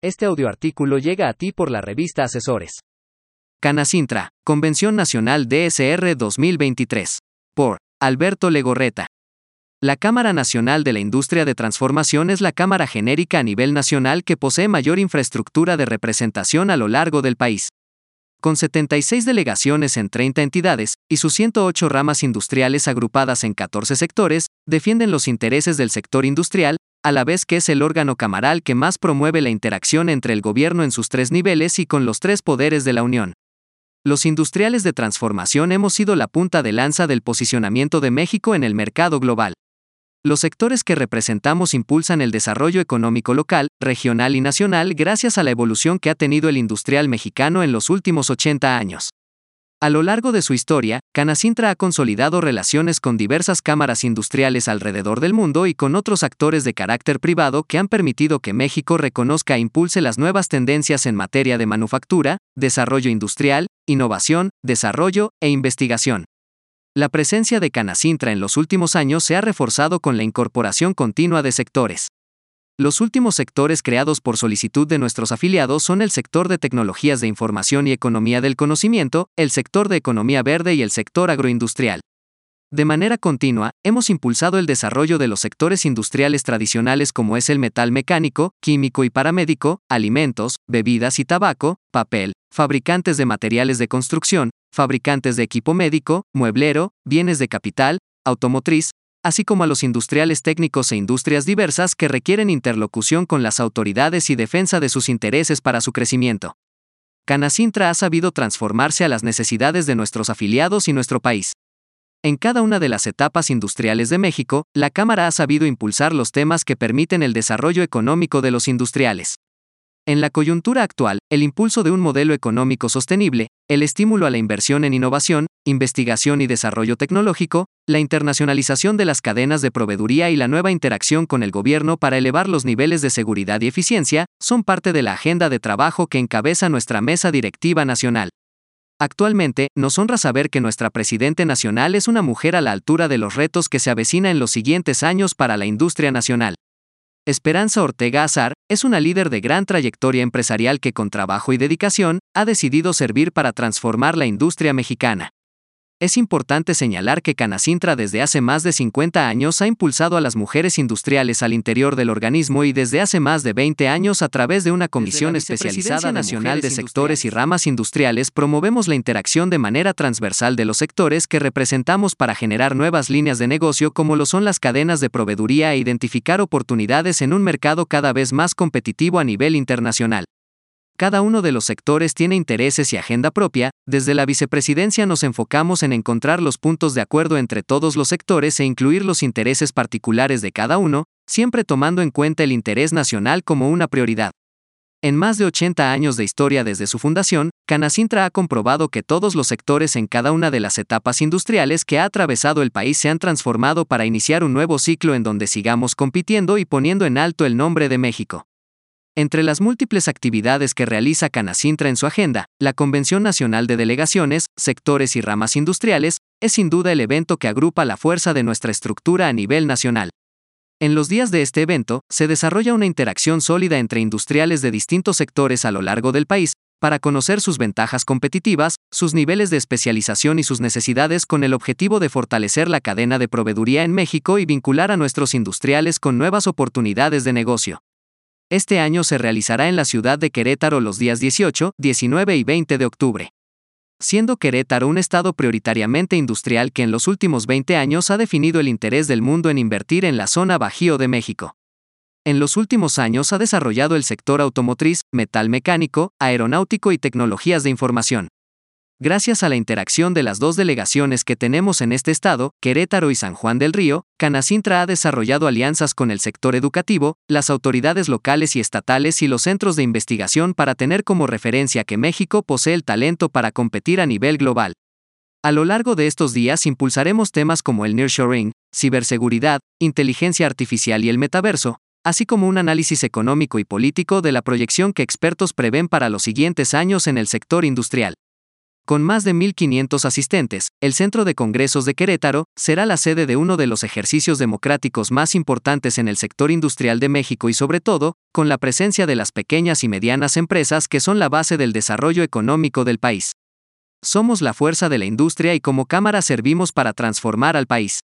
Este audioartículo llega a ti por la revista Asesores. Canacintra, Convención Nacional DSR 2023. Por Alberto Legorreta. La Cámara Nacional de la Industria de Transformación es la cámara genérica a nivel nacional que posee mayor infraestructura de representación a lo largo del país. Con 76 delegaciones en 30 entidades y sus 108 ramas industriales agrupadas en 14 sectores, defienden los intereses del sector industrial, a la vez que es el órgano camaral que más promueve la interacción entre el gobierno en sus tres niveles y con los tres poderes de la Unión. Los industriales de transformación hemos sido la punta de lanza del posicionamiento de México en el mercado global. Los sectores que representamos impulsan el desarrollo económico local, regional y nacional gracias a la evolución que ha tenido el industrial mexicano en los últimos 80 años. A lo largo de su historia, Canacintra ha consolidado relaciones con diversas cámaras industriales alrededor del mundo y con otros actores de carácter privado que han permitido que México reconozca e impulse las nuevas tendencias en materia de manufactura, desarrollo industrial, innovación, desarrollo e investigación. La presencia de Canacintra en los últimos años se ha reforzado con la incorporación continua de sectores. Los últimos sectores creados por solicitud de nuestros afiliados son el sector de tecnologías de información y economía del conocimiento, el sector de economía verde y el sector agroindustrial. De manera continua, hemos impulsado el desarrollo de los sectores industriales tradicionales como es el metal mecánico, químico y paramédico, alimentos, bebidas y tabaco, papel, fabricantes de materiales de construcción, fabricantes de equipo médico, mueblero, bienes de capital, automotriz, así como a los industriales técnicos e industrias diversas que requieren interlocución con las autoridades y defensa de sus intereses para su crecimiento. Canacintra ha sabido transformarse a las necesidades de nuestros afiliados y nuestro país. En cada una de las etapas industriales de México, la Cámara ha sabido impulsar los temas que permiten el desarrollo económico de los industriales. En la coyuntura actual, el impulso de un modelo económico sostenible, el estímulo a la inversión en innovación, investigación y desarrollo tecnológico, la internacionalización de las cadenas de proveeduría y la nueva interacción con el gobierno para elevar los niveles de seguridad y eficiencia, son parte de la agenda de trabajo que encabeza nuestra mesa directiva nacional. Actualmente, nos honra saber que nuestra presidente nacional es una mujer a la altura de los retos que se avecina en los siguientes años para la industria nacional. Esperanza Ortega Azar es una líder de gran trayectoria empresarial que con trabajo y dedicación ha decidido servir para transformar la industria mexicana. Es importante señalar que Canacintra desde hace más de 50 años ha impulsado a las mujeres industriales al interior del organismo y desde hace más de 20 años a través de una comisión especializada nacional de sectores y ramas industriales promovemos la interacción de manera transversal de los sectores que representamos para generar nuevas líneas de negocio como lo son las cadenas de proveeduría e identificar oportunidades en un mercado cada vez más competitivo a nivel internacional. Cada uno de los sectores tiene intereses y agenda propia, desde la vicepresidencia nos enfocamos en encontrar los puntos de acuerdo entre todos los sectores e incluir los intereses particulares de cada uno, siempre tomando en cuenta el interés nacional como una prioridad. En más de 80 años de historia desde su fundación, Canacintra ha comprobado que todos los sectores en cada una de las etapas industriales que ha atravesado el país se han transformado para iniciar un nuevo ciclo en donde sigamos compitiendo y poniendo en alto el nombre de México. Entre las múltiples actividades que realiza Canacintra en su agenda, la Convención Nacional de Delegaciones, Sectores y Ramas Industriales, es sin duda el evento que agrupa la fuerza de nuestra estructura a nivel nacional. En los días de este evento, se desarrolla una interacción sólida entre industriales de distintos sectores a lo largo del país, para conocer sus ventajas competitivas, sus niveles de especialización y sus necesidades con el objetivo de fortalecer la cadena de proveeduría en México y vincular a nuestros industriales con nuevas oportunidades de negocio. Este año se realizará en la ciudad de Querétaro los días 18, 19 y 20 de octubre. Siendo Querétaro un estado prioritariamente industrial que en los últimos 20 años ha definido el interés del mundo en invertir en la zona Bajío de México. En los últimos años ha desarrollado el sector automotriz, metal mecánico, aeronáutico y tecnologías de información. Gracias a la interacción de las dos delegaciones que tenemos en este estado, Querétaro y San Juan del Río, Canacintra ha desarrollado alianzas con el sector educativo, las autoridades locales y estatales y los centros de investigación para tener como referencia que México posee el talento para competir a nivel global. A lo largo de estos días impulsaremos temas como el nearshoring, ciberseguridad, inteligencia artificial y el metaverso, así como un análisis económico y político de la proyección que expertos prevén para los siguientes años en el sector industrial. Con más de 1.500 asistentes, el Centro de Congresos de Querétaro será la sede de uno de los ejercicios democráticos más importantes en el sector industrial de México y sobre todo, con la presencia de las pequeñas y medianas empresas que son la base del desarrollo económico del país. Somos la fuerza de la industria y como Cámara servimos para transformar al país.